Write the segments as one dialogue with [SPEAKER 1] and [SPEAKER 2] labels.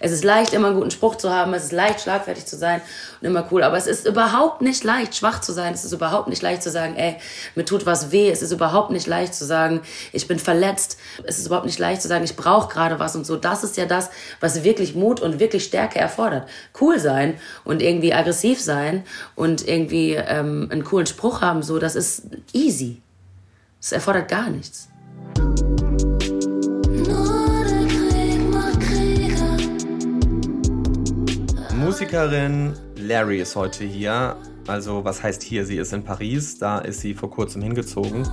[SPEAKER 1] Es ist leicht, immer einen guten Spruch zu haben, es ist leicht, schlagfertig zu sein und immer cool. Aber es ist überhaupt nicht leicht, schwach zu sein. Es ist überhaupt nicht leicht zu sagen, ey, mir tut was weh. Es ist überhaupt nicht leicht zu sagen, ich bin verletzt. Es ist überhaupt nicht leicht zu sagen, ich brauche gerade was und so. Das ist ja das, was wirklich Mut und wirklich Stärke erfordert. Cool sein und irgendwie aggressiv sein und irgendwie ähm, einen coolen Spruch haben, so, das ist easy. Es erfordert gar nichts.
[SPEAKER 2] Musikerin Larry ist heute hier. Also was heißt hier? Sie ist in Paris. Da ist sie vor kurzem hingezogen.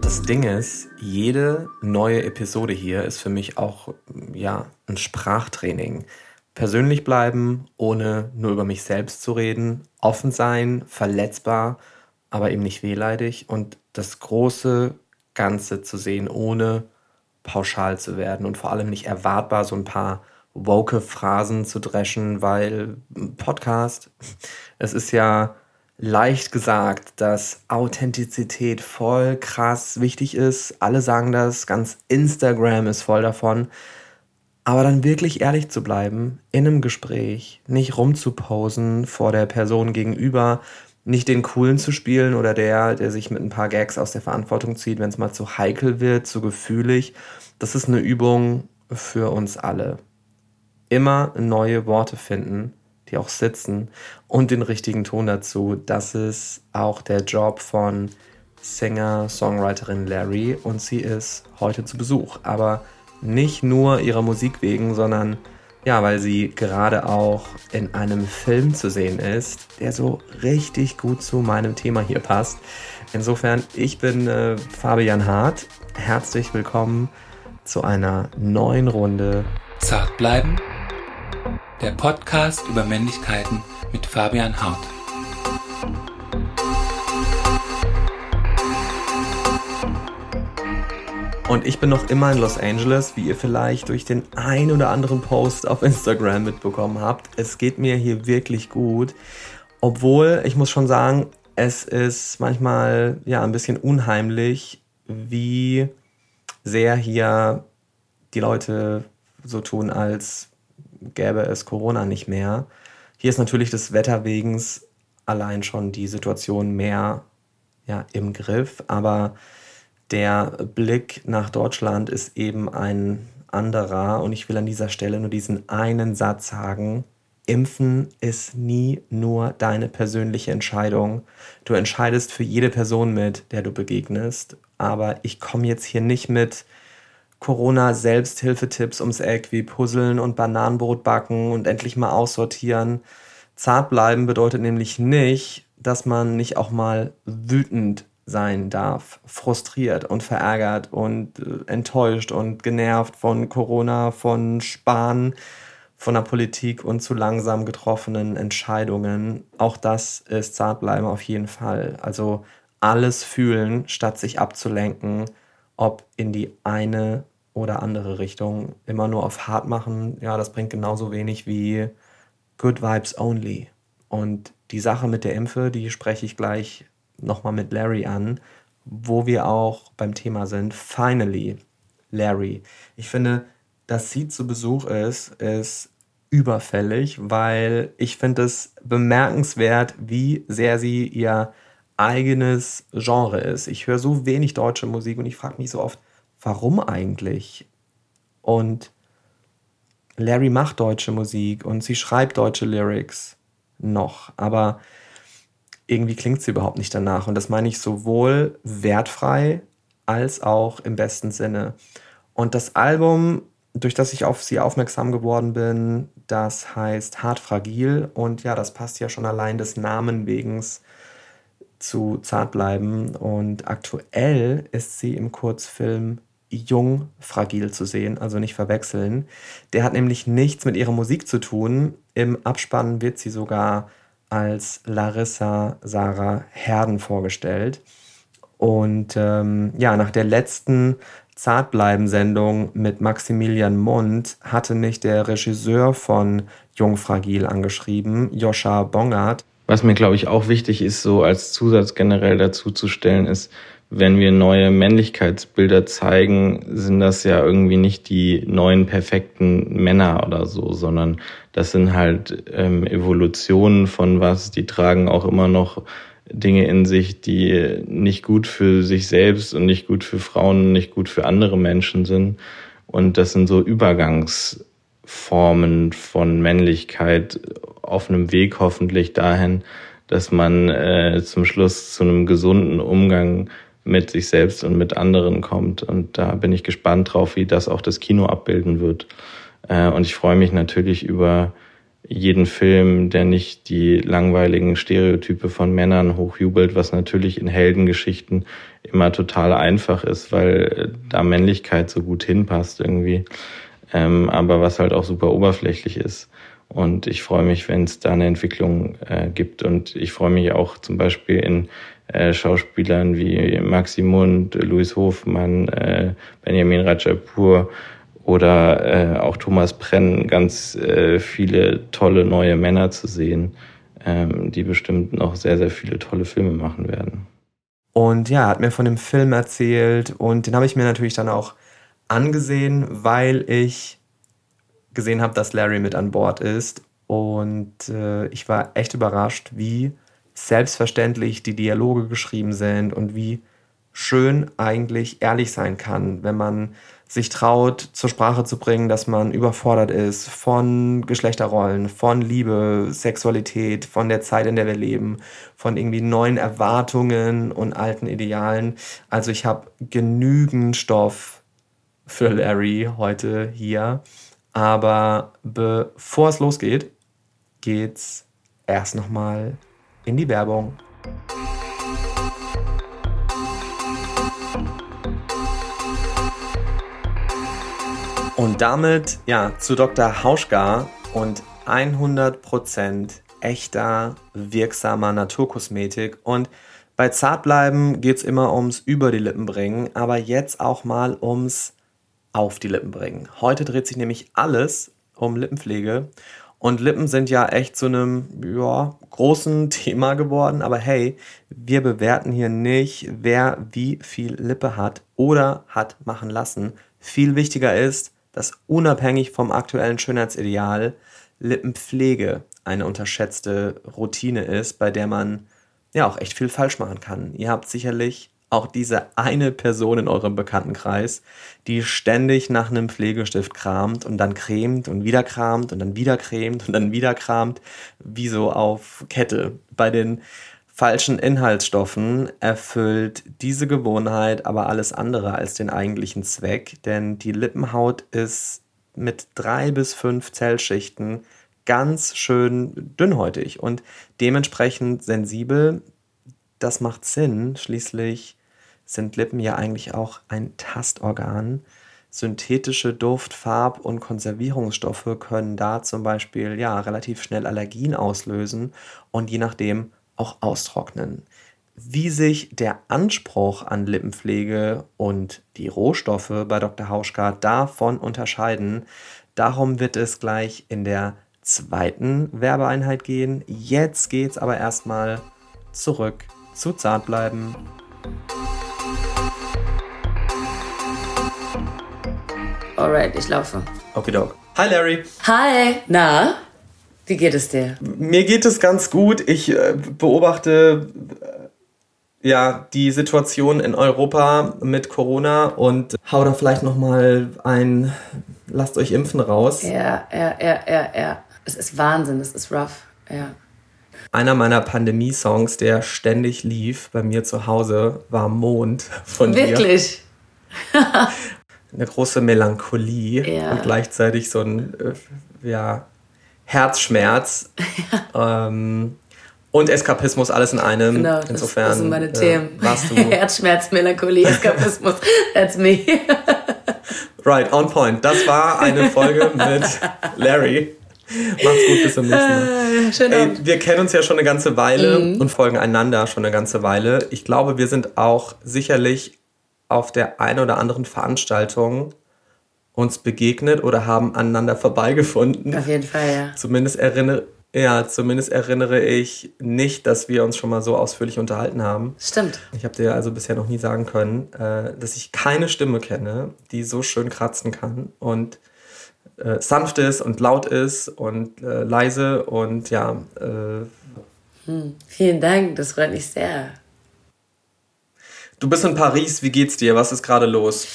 [SPEAKER 2] Das Ding ist, jede neue Episode hier ist für mich auch ja ein Sprachtraining persönlich bleiben, ohne nur über mich selbst zu reden, offen sein, verletzbar, aber eben nicht wehleidig und das große Ganze zu sehen, ohne pauschal zu werden und vor allem nicht erwartbar so ein paar woke Phrasen zu dreschen, weil Podcast, es ist ja leicht gesagt, dass Authentizität voll krass wichtig ist. Alle sagen das, ganz Instagram ist voll davon. Aber dann wirklich ehrlich zu bleiben in einem Gespräch, nicht rumzuposen vor der Person gegenüber, nicht den Coolen zu spielen oder der, der sich mit ein paar Gags aus der Verantwortung zieht, wenn es mal zu heikel wird, zu gefühlig. Das ist eine Übung für uns alle. Immer neue Worte finden, die auch sitzen und den richtigen Ton dazu. Das ist auch der Job von Singer-Songwriterin Larry und sie ist heute zu Besuch. Aber nicht nur ihrer Musik wegen, sondern ja, weil sie gerade auch in einem Film zu sehen ist, der so richtig gut zu meinem Thema hier passt. Insofern, ich bin äh, Fabian Hart. Herzlich willkommen zu einer neuen Runde.
[SPEAKER 3] Zart bleiben. Der Podcast über Männlichkeiten mit Fabian Hart.
[SPEAKER 2] Und ich bin noch immer in Los Angeles, wie ihr vielleicht durch den ein oder anderen Post auf Instagram mitbekommen habt. Es geht mir hier wirklich gut. Obwohl, ich muss schon sagen, es ist manchmal ja ein bisschen unheimlich, wie sehr hier die Leute so tun, als gäbe es Corona nicht mehr. Hier ist natürlich des Wetter wegen allein schon die Situation mehr ja, im Griff, aber der Blick nach Deutschland ist eben ein anderer und ich will an dieser Stelle nur diesen einen Satz sagen. Impfen ist nie nur deine persönliche Entscheidung. Du entscheidest für jede Person mit, der du begegnest. Aber ich komme jetzt hier nicht mit Corona-Selbsthilfetipps ums Eck wie Puzzeln und Bananenbrot backen und endlich mal aussortieren. Zart bleiben bedeutet nämlich nicht, dass man nicht auch mal wütend sein darf, frustriert und verärgert und äh, enttäuscht und genervt von Corona, von Spahn, von der Politik und zu langsam getroffenen Entscheidungen. Auch das ist Zartbleiben auf jeden Fall. Also alles fühlen, statt sich abzulenken, ob in die eine oder andere Richtung. Immer nur auf hart machen, ja, das bringt genauso wenig wie Good Vibes Only. Und die Sache mit der Impfe, die spreche ich gleich nochmal mit Larry an, wo wir auch beim Thema sind. Finally, Larry. Ich finde, dass sie zu Besuch ist, ist überfällig, weil ich finde es bemerkenswert, wie sehr sie ihr eigenes Genre ist. Ich höre so wenig deutsche Musik und ich frage mich so oft, warum eigentlich? Und Larry macht deutsche Musik und sie schreibt deutsche Lyrics noch, aber irgendwie klingt sie überhaupt nicht danach. Und das meine ich sowohl wertfrei als auch im besten Sinne. Und das Album, durch das ich auf sie aufmerksam geworden bin, das heißt Hart Fragil. Und ja, das passt ja schon allein des Namen wegen zu Zart bleiben. Und aktuell ist sie im Kurzfilm Jung Fragil zu sehen, also nicht verwechseln. Der hat nämlich nichts mit ihrer Musik zu tun. Im Abspann wird sie sogar als Larissa Sarah Herden vorgestellt. Und ähm, ja, nach der letzten Zartbleiben-Sendung mit Maximilian Mund hatte mich der Regisseur von Jungfragil angeschrieben, Joscha Bongard.
[SPEAKER 4] Was mir, glaube ich, auch wichtig ist, so als Zusatz generell dazu zu stellen, ist, wenn wir neue Männlichkeitsbilder zeigen, sind das ja irgendwie nicht die neuen perfekten Männer oder so, sondern das sind halt ähm, Evolutionen von was, die tragen auch immer noch Dinge in sich, die nicht gut für sich selbst und nicht gut für Frauen und nicht gut für andere Menschen sind. Und das sind so Übergangsformen von Männlichkeit auf einem Weg hoffentlich dahin, dass man äh, zum Schluss zu einem gesunden Umgang mit sich selbst und mit anderen kommt. Und da bin ich gespannt drauf, wie das auch das Kino abbilden wird. Äh, und ich freue mich natürlich über jeden Film, der nicht die langweiligen Stereotype von Männern hochjubelt, was natürlich in Heldengeschichten immer total einfach ist, weil da Männlichkeit so gut hinpasst irgendwie. Ähm, aber was halt auch super oberflächlich ist. Und ich freue mich, wenn es da eine Entwicklung äh, gibt. Und ich freue mich auch zum Beispiel in äh, Schauspielern wie Maxi Mund, Louis Hofmann, äh, Benjamin Rajapur oder äh, auch Thomas Brenn ganz äh, viele tolle neue Männer zu sehen, ähm, die bestimmt noch sehr, sehr viele tolle Filme machen werden.
[SPEAKER 2] Und ja, hat mir von dem Film erzählt und den habe ich mir natürlich dann auch angesehen, weil ich gesehen habe, dass Larry mit an Bord ist. Und äh, ich war echt überrascht, wie selbstverständlich die Dialoge geschrieben sind und wie schön eigentlich ehrlich sein kann, wenn man sich traut, zur Sprache zu bringen, dass man überfordert ist von Geschlechterrollen, von Liebe, Sexualität, von der Zeit, in der wir leben, von irgendwie neuen Erwartungen und alten Idealen. Also ich habe genügend Stoff für Larry heute hier. Aber bevor es losgeht, geht's erst nochmal in die Werbung. Und damit ja zu Dr. Hauschka und 100% echter, wirksamer Naturkosmetik. Und bei Zartbleiben geht es immer ums Über die Lippen bringen, aber jetzt auch mal ums Auf die Lippen bringen. Heute dreht sich nämlich alles um Lippenpflege und Lippen sind ja echt zu einem ja, großen Thema geworden. Aber hey, wir bewerten hier nicht, wer wie viel Lippe hat oder hat machen lassen. Viel wichtiger ist, dass unabhängig vom aktuellen Schönheitsideal Lippenpflege eine unterschätzte Routine ist, bei der man ja auch echt viel falsch machen kann. Ihr habt sicherlich auch diese eine Person in eurem Bekanntenkreis, die ständig nach einem Pflegestift kramt und dann cremt und wieder kramt und dann wieder cremt und dann wieder kramt, wie so auf Kette. Bei den falschen Inhaltsstoffen erfüllt diese Gewohnheit aber alles andere als den eigentlichen Zweck, denn die Lippenhaut ist mit drei bis fünf Zellschichten ganz schön dünnhäutig und dementsprechend sensibel. Das macht Sinn. Schließlich sind Lippen ja eigentlich auch ein Tastorgan. Synthetische Duft-, Farb- und Konservierungsstoffe können da zum Beispiel ja relativ schnell Allergien auslösen und je nachdem auch austrocknen. Wie sich der Anspruch an Lippenpflege und die Rohstoffe bei Dr. Hauschka davon unterscheiden, darum wird es gleich in der zweiten Werbeeinheit gehen. Jetzt geht's aber erstmal zurück zu Zartbleiben.
[SPEAKER 1] Alright, ich laufe.
[SPEAKER 2] Okay, Dog. Hi Larry.
[SPEAKER 1] Hi. Na, wie geht es dir?
[SPEAKER 2] Mir geht es ganz gut. Ich äh, beobachte äh, ja die Situation in Europa mit Corona und hau da vielleicht noch mal ein lasst euch impfen raus.
[SPEAKER 1] Ja, ja, ja, ja, ja. Es ist Wahnsinn, es ist rough. Ja.
[SPEAKER 2] Einer meiner Pandemie-Songs, der ständig lief bei mir zu Hause, war Mond von
[SPEAKER 1] Wirklich? dir. Wirklich?
[SPEAKER 2] eine große Melancholie
[SPEAKER 1] ja.
[SPEAKER 2] und gleichzeitig so ein äh, ja, Herzschmerz. Ähm, und Eskapismus, alles in einem.
[SPEAKER 1] Genau, Insofern, das, sind meine äh, Themen. Warst du Herzschmerz, Melancholie, Eskapismus, that's me.
[SPEAKER 2] right, on point. Das war eine Folge mit Larry. Macht's gut, bis zum nächsten Mal.
[SPEAKER 1] Äh, schönen
[SPEAKER 2] Ey,
[SPEAKER 1] Abend.
[SPEAKER 2] wir kennen uns ja schon eine ganze Weile
[SPEAKER 1] Mhm.
[SPEAKER 2] und folgen einander schon eine ganze Weile. Ich glaube, wir sind auch sicherlich auf der einen oder anderen Veranstaltung uns begegnet oder haben aneinander vorbeigefunden.
[SPEAKER 1] Auf jeden Fall, ja.
[SPEAKER 2] Zumindest erinnere, ja, zumindest erinnere ich nicht, dass wir uns schon mal so ausführlich unterhalten haben.
[SPEAKER 1] Stimmt.
[SPEAKER 2] Ich habe dir also bisher noch nie sagen können, äh, dass ich keine Stimme kenne, die so schön kratzen kann und äh, sanft ist und laut ist und äh, leise und ja, äh,
[SPEAKER 1] Vielen Dank, das freut mich sehr.
[SPEAKER 2] du bist in Paris, wie geht's dir? Was ist gerade los?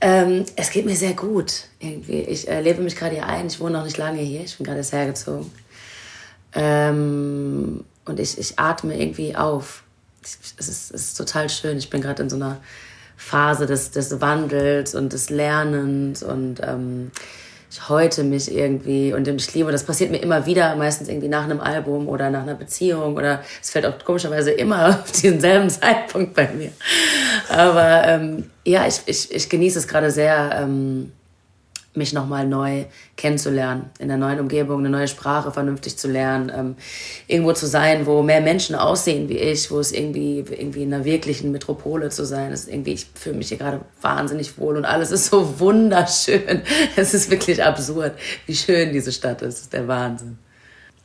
[SPEAKER 1] Ähm, es geht mir sehr gut irgendwie. Ich äh, lebe mich gerade hier ein. Ich wohne noch nicht lange hier. Ich bin gerade erst hergezogen. Ähm, und ich, ich atme irgendwie auf. Es ist, es ist total schön. Ich bin gerade in so einer Phase des, des Wandels und des Lernens und ähm, ich häute mich irgendwie und ich liebe, das passiert mir immer wieder, meistens irgendwie nach einem Album oder nach einer Beziehung oder es fällt auch komischerweise immer auf denselben Zeitpunkt bei mir. Aber ähm, ja, ich, ich, ich genieße es gerade sehr, ähm, mich nochmal neu kennenzulernen, in der neuen Umgebung eine neue Sprache vernünftig zu lernen, ähm, irgendwo zu sein, wo mehr Menschen aussehen wie ich, wo es irgendwie, irgendwie in einer wirklichen Metropole zu sein ist. Irgendwie, ich fühle mich hier gerade wahnsinnig wohl und alles ist so wunderschön. Es ist wirklich absurd, wie schön diese Stadt ist. Das ist der Wahnsinn.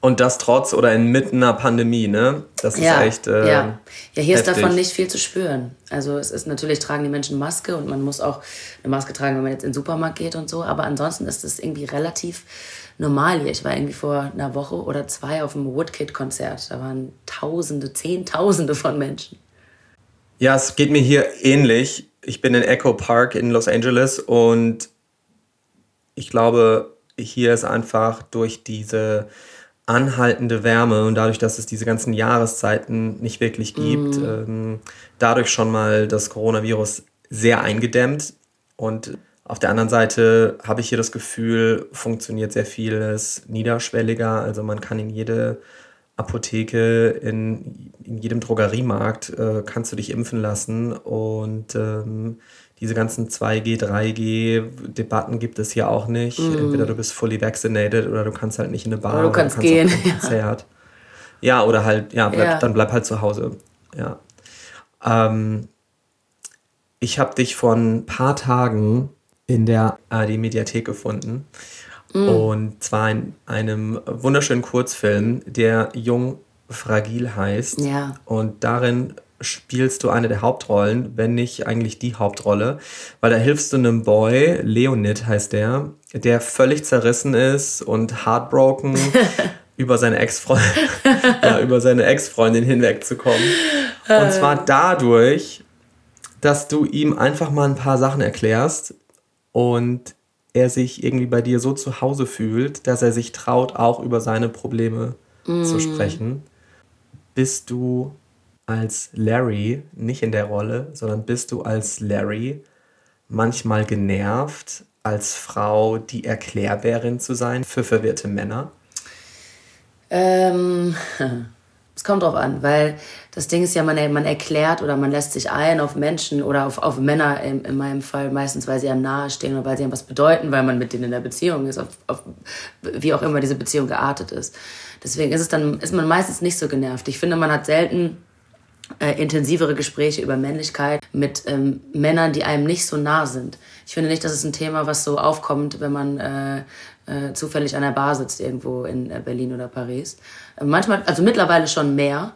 [SPEAKER 2] Und das trotz oder inmitten einer Pandemie, ne? Das ist
[SPEAKER 1] Ja,
[SPEAKER 2] echt. Äh,
[SPEAKER 1] ja. ja, hier ist
[SPEAKER 2] heftig.
[SPEAKER 1] davon nicht viel zu spüren. Also es ist natürlich tragen die Menschen Maske und man muss auch eine Maske tragen, wenn man jetzt in den Supermarkt geht und so. Aber ansonsten ist es irgendwie relativ normal hier. Ich war irgendwie vor einer Woche oder zwei auf einem Woodkid-Konzert. Da waren Tausende, Zehntausende von Menschen.
[SPEAKER 2] Ja, es geht mir hier ähnlich. Ich bin in Echo Park in Los Angeles und ich glaube, hier ist einfach durch diese anhaltende Wärme und dadurch, dass es diese ganzen Jahreszeiten nicht wirklich gibt, ähm, dadurch schon mal das Coronavirus sehr eingedämmt. Und auf der anderen Seite habe ich hier das Gefühl, funktioniert sehr vieles niederschwelliger. Also man kann in jede Apotheke, in, in jedem Drogeriemarkt äh, kannst du dich impfen lassen. Und ähm, diese ganzen 2G, 3G-Debatten gibt es hier auch nicht. Entweder du bist fully vaccinated oder du kannst halt nicht in eine Bar
[SPEAKER 1] Oder du kannst
[SPEAKER 2] auf
[SPEAKER 1] gehen,
[SPEAKER 2] ein
[SPEAKER 1] ja.
[SPEAKER 2] Konzert. Ja, oder halt, ja, bleib,
[SPEAKER 1] Ja.
[SPEAKER 2] dann bleib halt zu Hause. Ja. Ähm, ich habe dich vor ein paar Tagen in der ARD-Mediathek gefunden.
[SPEAKER 1] Mm.
[SPEAKER 2] Und zwar in einem wunderschönen Kurzfilm, der Jung Fragil heißt.
[SPEAKER 1] Ja.
[SPEAKER 2] Und darin spielst du eine der Hauptrollen, wenn nicht eigentlich die Hauptrolle, weil da hilfst du einem Boy, Leonid heißt der, der völlig zerrissen ist und heartbroken über seine Ex-Freundin ja, über seine Ex-Freundin hinwegzukommen. Und zwar dadurch, dass du ihm einfach mal ein paar Sachen erklärst und er sich irgendwie bei dir so zu Hause fühlt, dass er sich traut, auch über seine Probleme zu sprechen. Bist du als Larry nicht in der Rolle, sondern bist du als Larry manchmal genervt, als Frau die Erklärbärin zu sein für verwirrte Männer?
[SPEAKER 1] Ähm, es kommt drauf an, weil das Ding ist ja, man, man erklärt oder man lässt sich ein auf Menschen oder auf, auf Männer in, in meinem Fall, meistens weil sie einem nahestehen oder weil sie einem was bedeuten, weil man mit denen in der Beziehung ist, auf, auf, wie auch immer diese Beziehung geartet ist. Deswegen ist es dann, ist man meistens nicht so genervt. Ich finde, man hat selten äh, intensivere Gespräche über Männlichkeit mit ähm, Männern, die einem nicht so nah sind. Ich finde nicht, dass es ein Thema, was so aufkommt, wenn man äh, äh, zufällig an der Bar sitzt irgendwo in äh, Berlin oder Paris. Äh, manchmal, also mittlerweile schon mehr,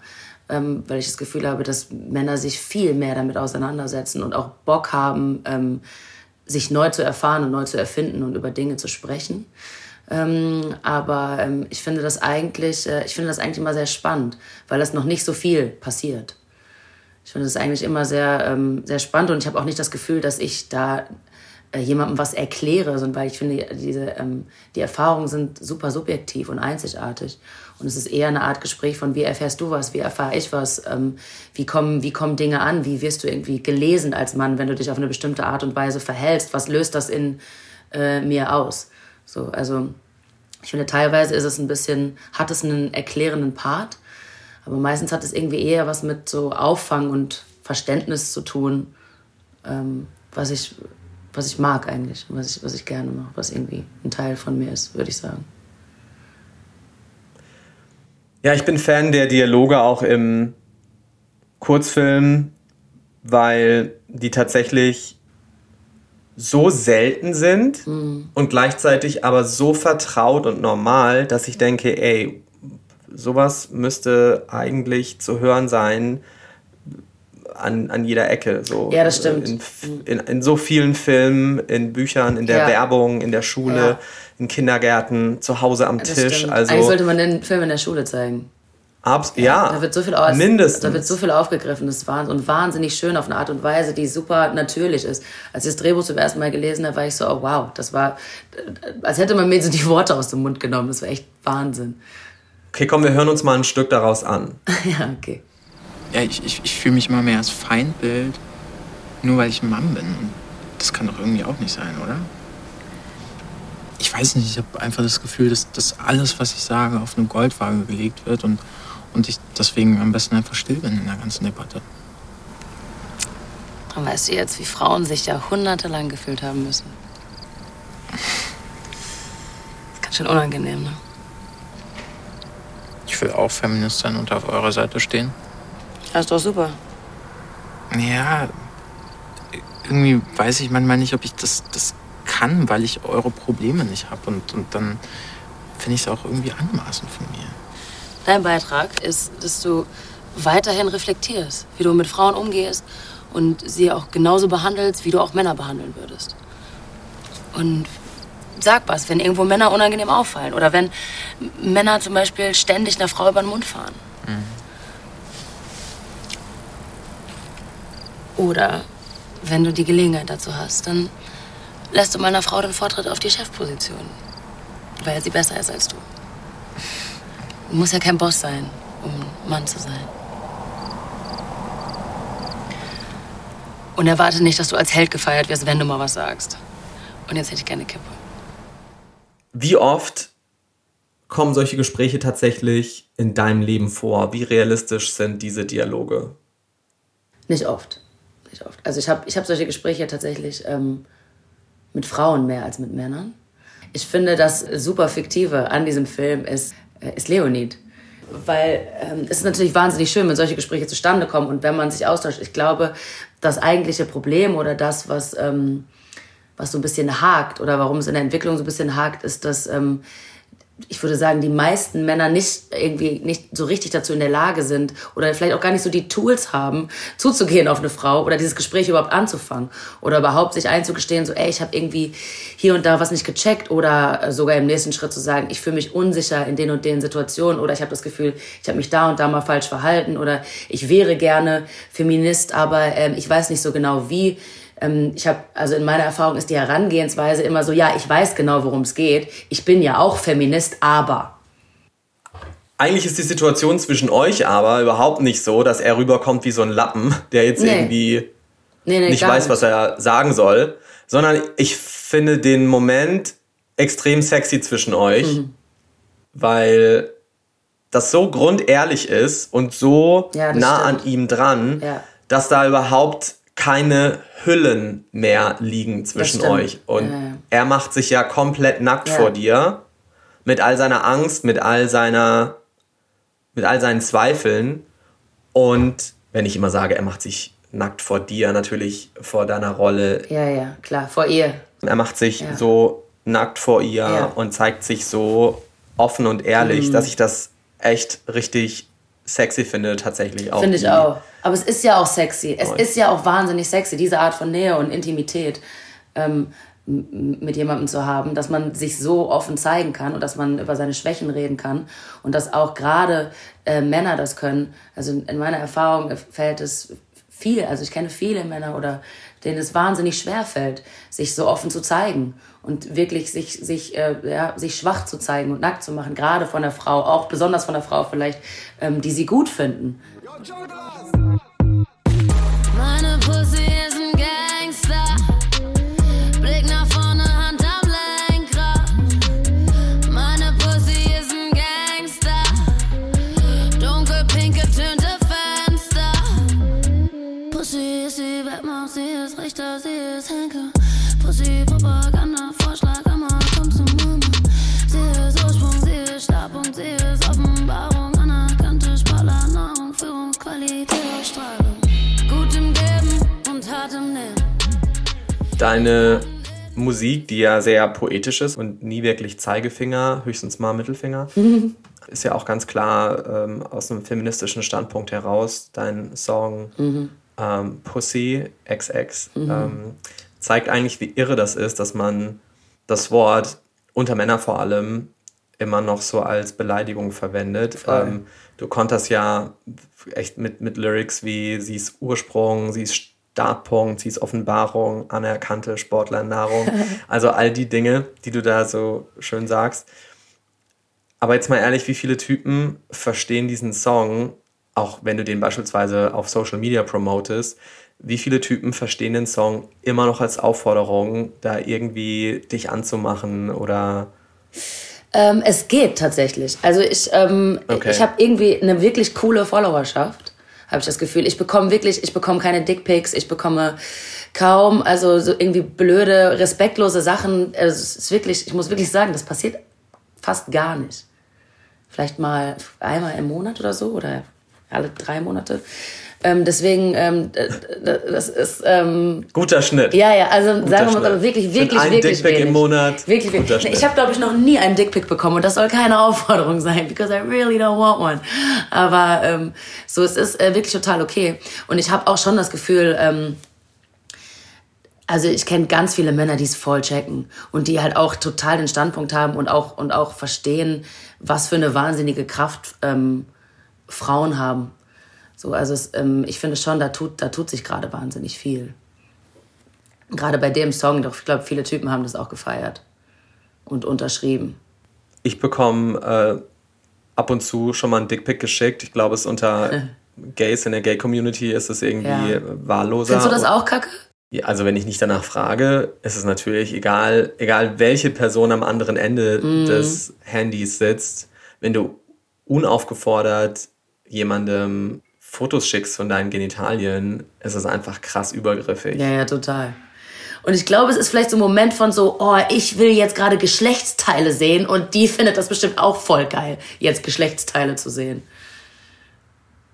[SPEAKER 1] ähm, weil ich das Gefühl habe, dass Männer sich viel mehr damit auseinandersetzen und auch Bock haben, ähm, sich neu zu erfahren und neu zu erfinden und über Dinge zu sprechen. Ähm, aber ähm, ich finde das eigentlich, äh, ich finde das eigentlich immer sehr spannend, weil das noch nicht so viel passiert. Ich finde das eigentlich immer sehr, ähm, sehr spannend und ich habe auch nicht das Gefühl, dass ich da äh, jemandem was erkläre, sondern weil ich finde, diese, ähm, die Erfahrungen sind super subjektiv und einzigartig. Und es ist eher eine Art Gespräch von, wie erfährst du was, wie erfahre ich was, ähm, wie, kommen, wie kommen Dinge an, wie wirst du irgendwie gelesen als Mann, wenn du dich auf eine bestimmte Art und Weise verhältst, was löst das in äh, mir aus? So, also ich finde, teilweise ist es ein bisschen, hat es einen erklärenden Part, aber meistens hat es irgendwie eher was mit so Auffang und Verständnis zu tun, ähm, was, ich, was ich mag eigentlich, was ich, was ich gerne mache, was irgendwie ein Teil von mir ist, würde ich sagen.
[SPEAKER 2] Ja, ich bin Fan der Dialoge auch im Kurzfilm, weil die tatsächlich so selten sind mhm. und gleichzeitig aber so vertraut und normal, dass ich denke, ey, sowas müsste eigentlich zu hören sein an, an jeder Ecke. So.
[SPEAKER 1] Ja, das stimmt.
[SPEAKER 2] In, in, in so vielen Filmen, in Büchern, in der ja. Werbung, in der Schule, ja. in Kindergärten, zu Hause am das Tisch.
[SPEAKER 1] Stimmt.
[SPEAKER 2] Also,
[SPEAKER 1] Eigentlich sollte man den Film in der Schule zeigen.
[SPEAKER 2] Abs ja,
[SPEAKER 1] da wird so viel aus, mindestens. Da wird so viel aufgegriffen, das Wahnsinn, und wahnsinnig schön auf eine Art und Weise, die super natürlich ist. Als ich das Drehbuch zum ersten Mal gelesen habe, war ich so, oh wow, das war, als hätte man mir so die Worte aus dem Mund genommen. Das war echt Wahnsinn.
[SPEAKER 2] Okay, komm, wir hören uns mal ein Stück daraus an.
[SPEAKER 1] ja, okay.
[SPEAKER 5] Ja, ich, ich, ich fühle mich immer mehr als Feindbild, nur weil ich ein Mann bin. Das kann doch irgendwie auch nicht sein, oder? Ich weiß nicht, ich habe einfach das Gefühl, dass, dass alles, was ich sage, auf eine Goldwaage gelegt wird und, und ich deswegen am besten einfach still bin in der ganzen Debatte.
[SPEAKER 1] Dann weißt du jetzt, wie Frauen sich jahrhundertelang gefühlt haben müssen. Das ist ganz schön unangenehm, ne?
[SPEAKER 5] Ich will auch Feminist sein und auf eurer Seite stehen.
[SPEAKER 1] Das ist doch super.
[SPEAKER 5] Ja, irgendwie weiß ich manchmal nicht, ob ich das, das kann, weil ich eure Probleme nicht habe. Und, und dann finde ich es auch irgendwie anmaßend von mir.
[SPEAKER 1] Dein Beitrag ist, dass du weiterhin reflektierst, wie du mit Frauen umgehst und sie auch genauso behandelst, wie du auch Männer behandeln würdest. Und sag was, wenn irgendwo Männer unangenehm auffallen oder wenn Männer zum Beispiel ständig einer Frau über den Mund fahren. Mhm. Oder wenn du die Gelegenheit dazu hast, dann lässt du meiner Frau den Vortritt auf die Chefposition, weil sie besser ist als du. Du musst ja kein Boss sein, um Mann zu sein. Und erwarte nicht, dass du als Held gefeiert wirst, wenn du mal was sagst. Und jetzt hätte ich gerne Kippe.
[SPEAKER 2] Wie oft kommen solche Gespräche tatsächlich in deinem Leben vor? Wie realistisch sind diese Dialoge?
[SPEAKER 1] Nicht oft. Nicht oft. Also ich habe ich hab solche Gespräche tatsächlich ähm, mit Frauen mehr als mit Männern. Ich finde, das super Fiktive an diesem Film ist, äh, ist Leonid. Weil ähm, es ist natürlich wahnsinnig schön, wenn solche Gespräche zustande kommen und wenn man sich austauscht. Ich glaube, das eigentliche Problem oder das, was ähm, was so ein bisschen hakt oder warum es in der Entwicklung so ein bisschen hakt, ist, dass ähm, ich würde sagen, die meisten Männer nicht irgendwie nicht so richtig dazu in der Lage sind oder vielleicht auch gar nicht so die Tools haben, zuzugehen auf eine Frau oder dieses Gespräch überhaupt anzufangen oder überhaupt sich einzugestehen, so ey, ich habe irgendwie hier und da was nicht gecheckt oder sogar im nächsten Schritt zu sagen, ich fühle mich unsicher in den und den Situationen oder ich habe das Gefühl, ich habe mich da und da mal falsch verhalten oder ich wäre gerne Feminist, aber ähm, ich weiß nicht so genau wie ähm, ich habe, also in meiner Erfahrung ist die Herangehensweise immer so, ja, ich weiß genau, worum es geht. Ich bin ja auch Feminist, aber.
[SPEAKER 2] Eigentlich ist die Situation zwischen euch aber überhaupt nicht so, dass er rüberkommt wie so ein Lappen, der jetzt nee. irgendwie nee, nee, nicht weiß, nicht. was er sagen soll, sondern ich finde den Moment extrem sexy zwischen euch, mhm. weil das so grundehrlich ist und so ja, nah stimmt. an ihm dran, ja. dass da überhaupt keine Hüllen mehr liegen zwischen euch. Und ja, ja. er macht sich ja komplett nackt ja. vor dir. Mit all seiner Angst, mit all seiner, mit all seinen Zweifeln. Und wenn ich immer sage, er macht sich nackt vor dir, natürlich vor deiner Rolle.
[SPEAKER 1] Ja, ja, klar, vor ihr.
[SPEAKER 2] Er macht sich so nackt vor ihr und zeigt sich so offen und ehrlich, mhm. dass ich das echt richtig sexy finde, tatsächlich auch.
[SPEAKER 1] Finde ich auch. Aber es ist ja auch sexy. Es ist ja auch wahnsinnig sexy, diese Art von Nähe und Intimität ähm, mit jemandem zu haben, dass man sich so offen zeigen kann und dass man über seine Schwächen reden kann und dass auch gerade äh, Männer das können. Also in meiner Erfahrung fällt es viel, also ich kenne viele Männer oder denen es wahnsinnig schwer fällt, sich so offen zu zeigen und wirklich sich, sich, äh, ja, sich schwach zu zeigen und nackt zu machen, gerade von der Frau, auch besonders von der Frau vielleicht, ähm, die sie gut finden. Meine Pussy
[SPEAKER 2] Deine Musik, die ja sehr poetisch ist und nie wirklich Zeigefinger, höchstens mal Mittelfinger, ist ja auch ganz klar ähm, aus einem feministischen Standpunkt heraus. Dein Song ähm, Pussy XX ähm, zeigt eigentlich, wie irre das ist, dass man das Wort unter Männern vor allem immer noch so als Beleidigung verwendet. Ähm, du konntest ja echt mit, mit Lyrics wie sie ist Ursprung, sie ist Startpunkt, sie ist Offenbarung, anerkannte Sportlernahrung. also all die Dinge, die du da so schön sagst. Aber jetzt mal ehrlich, wie viele Typen verstehen diesen Song, auch wenn du den beispielsweise auf Social Media promotest, wie viele Typen verstehen den Song immer noch als Aufforderung, da irgendwie dich anzumachen oder
[SPEAKER 1] Ähm, es geht tatsächlich. Also ich, ähm,
[SPEAKER 2] Okay.
[SPEAKER 1] ich habe irgendwie eine wirklich coole Followerschaft, habe ich das Gefühl. Ich bekomme wirklich, ich bekomme keine Dickpics, ich bekomme kaum, also so irgendwie blöde, respektlose Sachen. Also es ist wirklich, ich muss wirklich sagen, das passiert fast gar nicht. Vielleicht mal einmal im Monat oder so oder alle drei Monate. Ähm, deswegen, ähm, das ist ähm,
[SPEAKER 2] guter Schnitt.
[SPEAKER 1] ja, ja, also sagen wir mal wirklich, wirklich,
[SPEAKER 2] ein
[SPEAKER 1] wirklich
[SPEAKER 2] Dickpick im
[SPEAKER 1] wenig.
[SPEAKER 2] Monat,
[SPEAKER 1] Wirklich,
[SPEAKER 2] guter
[SPEAKER 1] wirklich.
[SPEAKER 2] Schnitt.
[SPEAKER 1] Ich habe, glaube ich, noch nie einen Dickpick bekommen und das soll keine Aufforderung sein, because I really don't want one. Aber ähm, so, es ist äh, wirklich total okay. Und ich habe auch schon das Gefühl, ähm, also ich kenne ganz viele Männer, die es voll checken und die halt auch total den Standpunkt haben und auch und auch verstehen, was für eine wahnsinnige Kraft ähm, Frauen haben. So, also es, ähm, ich finde schon, da tut, da tut sich gerade wahnsinnig viel. Gerade bei dem Song, doch ich glaube, viele Typen haben das auch gefeiert und unterschrieben.
[SPEAKER 2] Ich bekomme äh, ab und zu schon mal einen Dickpick geschickt. Ich glaube, es unter Gays in der Gay-Community ist es irgendwie
[SPEAKER 1] Ja.
[SPEAKER 2] wahlloser.
[SPEAKER 1] Findest du das auch kacke?
[SPEAKER 2] Also wenn ich nicht danach frage, ist es natürlich egal, egal welche Person am anderen Ende
[SPEAKER 1] Mhm.
[SPEAKER 2] des Handys sitzt, wenn du unaufgefordert jemandem Fotos schickst von deinen Genitalien, ist es einfach krass übergriffig.
[SPEAKER 1] Ja, ja, total. Und ich glaube, es ist vielleicht so ein Moment von so, oh, ich will jetzt gerade Geschlechtsteile sehen und die findet das bestimmt auch voll geil, jetzt Geschlechtsteile zu sehen.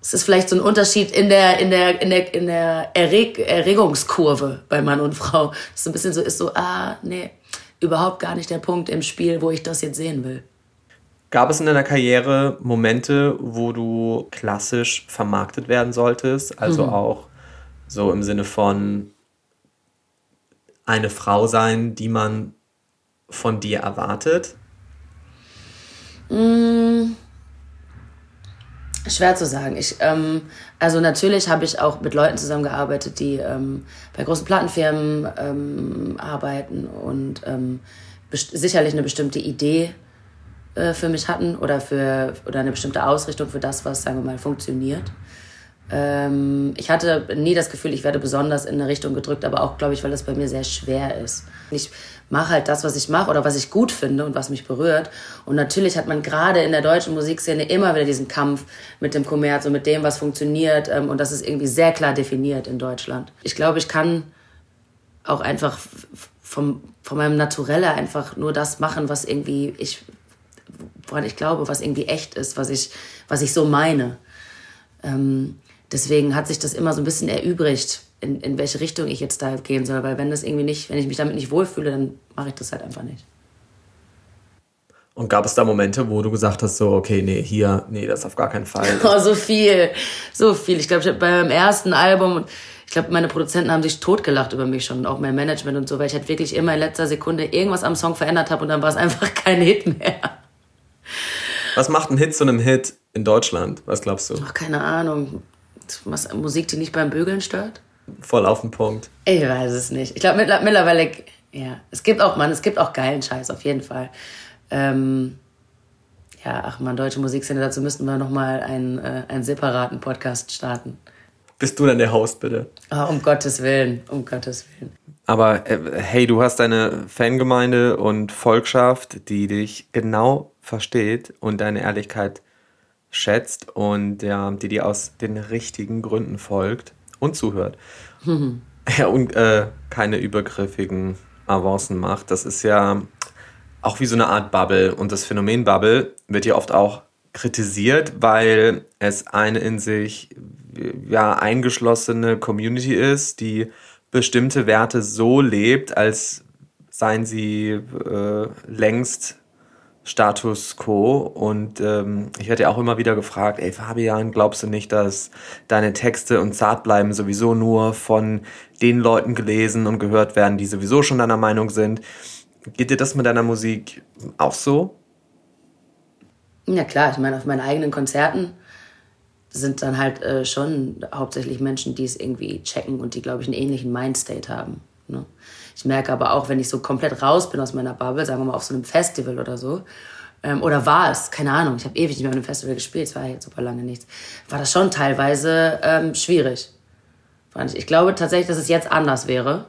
[SPEAKER 1] Es ist vielleicht so ein Unterschied in der, in der, in der, in der Erreg Erregungskurve bei Mann und Frau. Das so ein bisschen so ist so, ah, nee, überhaupt gar nicht der Punkt im Spiel, wo ich das jetzt sehen will.
[SPEAKER 2] Gab es in deiner Karriere Momente, wo du klassisch vermarktet werden solltest? Also
[SPEAKER 1] Mhm.
[SPEAKER 2] auch so im Sinne von eine Frau sein, die man von dir erwartet?
[SPEAKER 1] Schwer zu sagen. Ich, ähm, also natürlich habe ich auch mit Leuten zusammengearbeitet, die ähm, bei großen Plattenfirmen ähm, arbeiten und ähm, sicherlich eine bestimmte Idee äh, für mich hatten oder für oder eine bestimmte Ausrichtung für das, was sagen wir mal funktioniert. Ähm, ich hatte nie das Gefühl, ich werde besonders in eine Richtung gedrückt, aber auch, glaube ich, weil das bei mir sehr schwer ist. Ich mache halt das, was ich mache oder was ich gut finde und was mich berührt. Und natürlich hat man gerade in der deutschen Musikszene immer wieder diesen Kampf mit dem Kommerz und mit dem, was funktioniert. Ähm, und das ist irgendwie sehr klar definiert in Deutschland. Ich glaube, ich kann auch einfach vom, von meinem Naturelle einfach nur das machen, was irgendwie ich, woran ich glaube, was irgendwie echt ist, was ich, was ich so meine. Ähm, deswegen hat sich das immer so ein bisschen erübrigt, in, in welche Richtung ich jetzt da gehen soll. Weil wenn das irgendwie nicht, wenn ich mich damit nicht wohlfühle, dann mache ich das halt einfach nicht.
[SPEAKER 2] Und gab es da Momente, wo du gesagt hast, so, okay, nee, hier, nee, das auf gar keinen Fall.
[SPEAKER 1] Oh, so viel, so viel. Ich glaube, ich hab bei meinem ersten Album, ich glaube, meine Produzenten haben sich totgelacht über mich schon, und auch mein Management und so, weil ich halt wirklich immer in letzter Sekunde irgendwas am Song verändert habe und dann war es einfach kein Hit mehr.
[SPEAKER 2] Was macht ein Hit zu einem Hit in Deutschland? Was glaubst du?
[SPEAKER 1] Ach, keine Ahnung. Was, Musik, die nicht beim Bügeln stört?
[SPEAKER 2] Voll auf den Punkt.
[SPEAKER 1] Ich weiß es nicht. Ich glaube mittlerweile, ja, es gibt auch, Mann, es gibt auch geilen Scheiß, auf jeden Fall. Ähm, ja, ach man, deutsche Musikszene, dazu müssten wir nochmal einen, äh, einen separaten Podcast starten.
[SPEAKER 2] Bist du dann der Host, bitte?
[SPEAKER 1] Oh, um Gottes Willen, um Gottes Willen.
[SPEAKER 2] Aber äh, hey, du hast deine Fangemeinde und Volkschaft, die dich genau versteht und deine Ehrlichkeit schätzt und ja, die dir aus den richtigen Gründen folgt und zuhört. Ja, und äh, keine übergriffigen Avancen macht. Das ist ja auch wie so eine Art Bubble. Und das Phänomen Bubble wird ja oft auch kritisiert, weil es eine in sich ja, eingeschlossene Community ist, die bestimmte Werte so lebt, als seien sie äh, längst Status quo. Und ähm, ich werde ja auch immer wieder gefragt, ey Fabian, glaubst du nicht, dass deine Texte und Zartbleiben sowieso nur von den Leuten gelesen und gehört werden, die sowieso schon deiner Meinung sind? Geht dir das mit deiner Musik auch so?
[SPEAKER 1] Ja klar, ich meine, auf meinen eigenen Konzerten sind dann halt äh, schon hauptsächlich Menschen, die es irgendwie checken und die, glaube ich, einen ähnlichen Mindstate haben. Ne? Ich merke aber auch, wenn ich so komplett raus bin aus meiner Bubble, sagen wir mal auf so einem Festival oder so, ähm, oder war es, keine Ahnung, ich habe ewig nicht mehr auf einem Festival gespielt, es war jetzt super lange nichts, war das schon teilweise ähm, schwierig. Ich glaube tatsächlich, dass es jetzt anders wäre,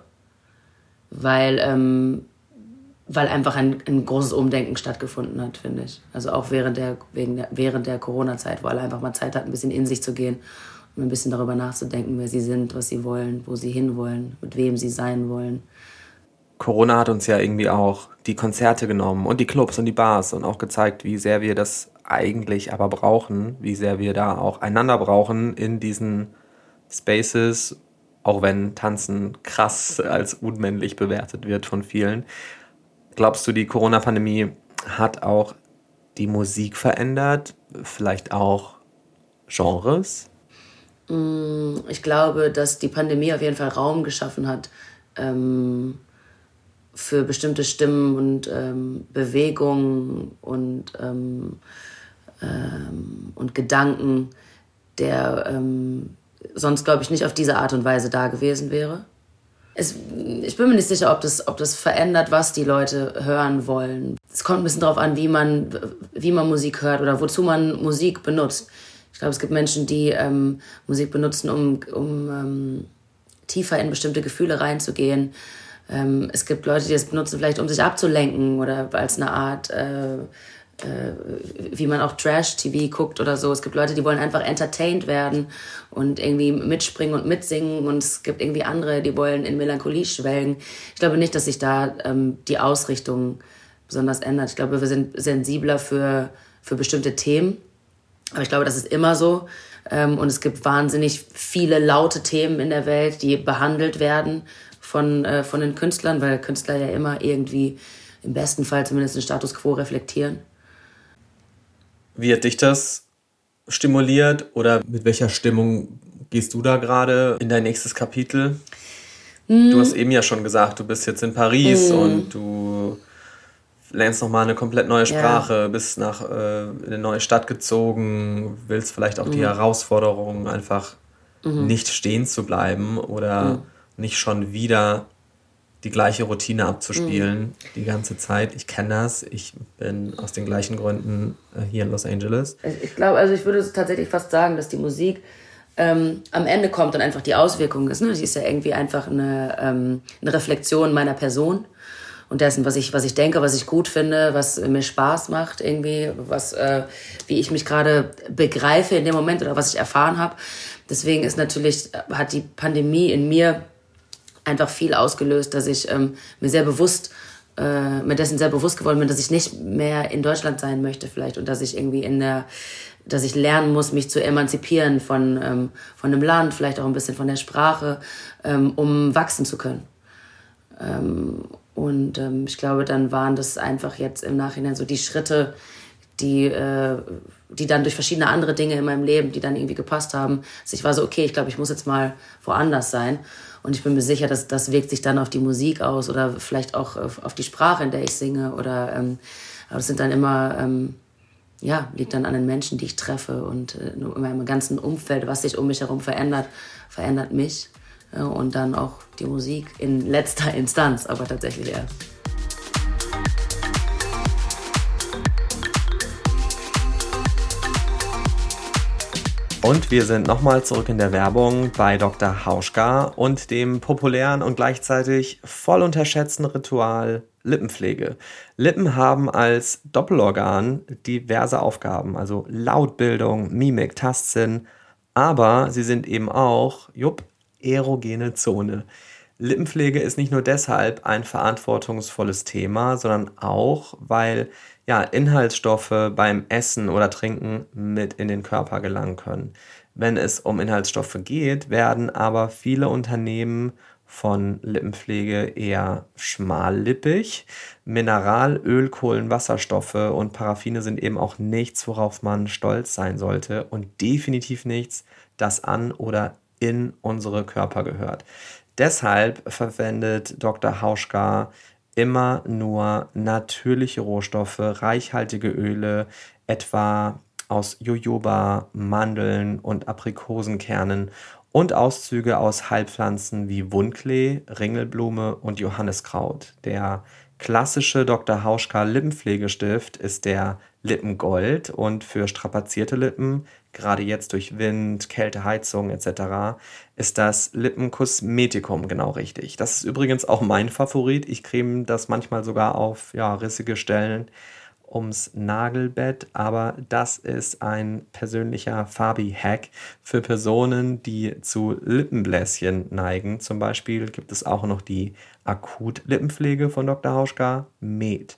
[SPEAKER 1] weil ähm, weil einfach ein, ein großes Umdenken stattgefunden hat, finde ich. Also auch während der, wegen der, während der Corona-Zeit, wo alle einfach mal Zeit hatten, ein bisschen in sich zu gehen und ein bisschen darüber nachzudenken, wer sie sind, was sie wollen, wo sie hinwollen, mit wem sie sein wollen.
[SPEAKER 2] Corona hat uns ja irgendwie auch die Konzerte genommen und die Clubs und die Bars und auch gezeigt, wie sehr wir das eigentlich aber brauchen, wie sehr wir da auch einander brauchen in diesen Spaces, auch wenn Tanzen krass als unmännlich bewertet wird von vielen. Glaubst du, die Corona-Pandemie hat auch die Musik verändert? Vielleicht auch Genres?
[SPEAKER 1] Mm, ich glaube, dass die Pandemie auf jeden Fall Raum geschaffen hat ähm, für bestimmte Stimmen und ähm, Bewegungen und, ähm, ähm und Gedanken, der ähm, sonst, glaube ich, nicht auf diese Art und Weise da gewesen wäre es, ich bin mir nicht sicher, ob das, ob das verändert, was die Leute hören wollen. Es kommt ein bisschen darauf an, wie man, wie man Musik hört oder wozu man Musik benutzt. Ich glaube, es gibt Menschen, die ähm, Musik benutzen, um, um ähm, tiefer in bestimmte Gefühle reinzugehen. Ähm, es gibt Leute, die es benutzen, vielleicht um sich abzulenken oder als eine Art äh, äh, wie man auch Trash-TV guckt oder so. Es gibt Leute, die wollen einfach entertained werden und irgendwie mitspringen und mitsingen. Und es gibt irgendwie andere, die wollen in Melancholie schwelgen. Ich glaube nicht, dass sich da ähm, die Ausrichtung besonders ändert. Ich glaube, wir sind sensibler für, für bestimmte Themen. Aber ich glaube, das ist immer so. Ähm, und es gibt wahnsinnig viele laute Themen in der Welt, die behandelt werden von, äh, von den Künstlern, weil Künstler ja immer irgendwie im besten Fall zumindest den Status quo reflektieren.
[SPEAKER 2] Wie hat dich das stimuliert oder mit welcher Stimmung gehst du da gerade in dein nächstes Kapitel? Mm. Du hast eben ja schon gesagt, du bist jetzt in Paris mm. und du lernst nochmal eine komplett neue Sprache, ja. bist nach äh, in eine neue Stadt gezogen, willst vielleicht auch mm. die mhm. Herausforderung, einfach -hmm. nicht stehen zu bleiben oder mhm. Nicht schon wieder die gleiche Routine abzuspielen mhm. die ganze Zeit. Ich kenne das. Ich bin aus den gleichen Gründen äh, hier in Los Angeles.
[SPEAKER 1] Ich glaube, also ich würde tatsächlich fast sagen, dass die Musik ähm, am Ende kommt und einfach die Auswirkung ist. Ne? Sie ist ja irgendwie einfach eine, ähm, eine Reflexion meiner Person und dessen, was ich, was ich denke, was ich gut finde, was mir Spaß macht, irgendwie, was, äh, wie ich mich gerade begreife in dem Moment oder was ich erfahren habe. Deswegen ist natürlich, hat die Pandemie in mir einfach viel ausgelöst, dass ich ähm, mir sehr bewusst, äh, mir dessen sehr bewusst geworden bin, dass ich nicht mehr in Deutschland sein möchte vielleicht und dass ich irgendwie in der, dass ich lernen muss, mich zu emanzipieren von, ähm, von einem Land, vielleicht auch ein bisschen von der Sprache, ähm, um wachsen zu können. Ähm, und ähm, ich glaube, dann waren das einfach jetzt im Nachhinein so die Schritte, die, äh, die dann durch verschiedene andere Dinge in meinem Leben, die dann irgendwie gepasst haben. Also ich war so, okay, ich glaube, ich muss jetzt mal woanders sein. Und ich bin mir sicher, dass das wirkt sich dann auf die Musik aus oder vielleicht auch auf, auf die Sprache, in der ich singe. Oder ähm, aber das sind dann immer, ähm, ja, liegt dann an den Menschen, die ich treffe und äh, in meinem ganzen Umfeld, was sich um mich herum verändert, verändert mich. Äh, und dann auch die Musik in letzter Instanz, aber tatsächlich erst.
[SPEAKER 2] Und wir sind nochmal zurück in der Werbung bei Dr. Hauschka und dem populären und gleichzeitig voll unterschätzten Ritual Lippenpflege. Lippen haben als Doppelorgan diverse Aufgaben, also Lautbildung, Mimik, Tastsinn, aber sie sind eben auch, jupp, erogene Zone. Lippenpflege ist nicht nur deshalb ein verantwortungsvolles Thema, sondern auch, weil ja, Inhaltsstoffe beim Essen oder Trinken mit in den Körper gelangen können. Wenn es um Inhaltsstoffe geht, werden aber viele Unternehmen von Lippenpflege eher schmallippig. Mineral, Öl, Kohlenwasserstoffe und Paraffine sind eben auch nichts, worauf man stolz sein sollte und definitiv nichts, das an oder in unsere Körper gehört. Deshalb verwendet Dr. Hauschka immer nur natürliche Rohstoffe, reichhaltige Öle, etwa aus Jojoba, Mandeln und Aprikosenkernen und Auszüge aus Heilpflanzen wie Wundklee, Ringelblume und Johanniskraut. Der klassische Dr. Hauschka Lippenpflegestift ist der Lippengold und für strapazierte Lippen, gerade jetzt durch Wind, Kälte, Heizung etc., ist das Lippenkosmetikum genau richtig. Das ist übrigens auch mein Favorit. Ich creme das manchmal sogar auf ja, rissige Stellen ums Nagelbett, aber das ist ein persönlicher Fabi-Hack für Personen, die zu Lippenbläschen neigen. Zum Beispiel gibt es auch noch die Akut-Lippenpflege von Dr. Hauschka, Med.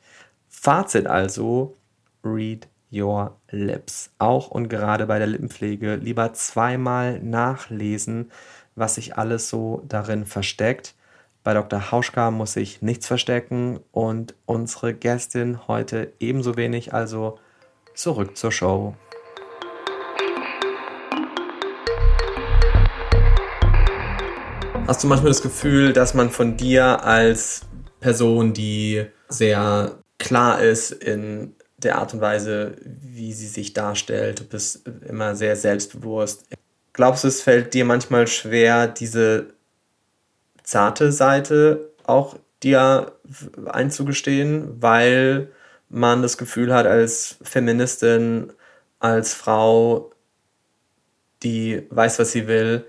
[SPEAKER 2] Fazit also, read your lips. Auch und gerade bei der Lippenpflege lieber zweimal nachlesen, was sich alles so darin versteckt bei Dr. Hauschka muss sich nichts verstecken und unsere Gästin heute ebenso wenig, also zurück zur Show. Hast du manchmal das Gefühl, dass man von dir als Person, die sehr klar ist in der Art und Weise, wie sie sich darstellt, du bist immer sehr selbstbewusst. Glaubst du, es fällt dir manchmal schwer, diese zarte Seite auch dir einzugestehen, weil man das Gefühl hat, als Feministin, als Frau, die weiß, was sie will,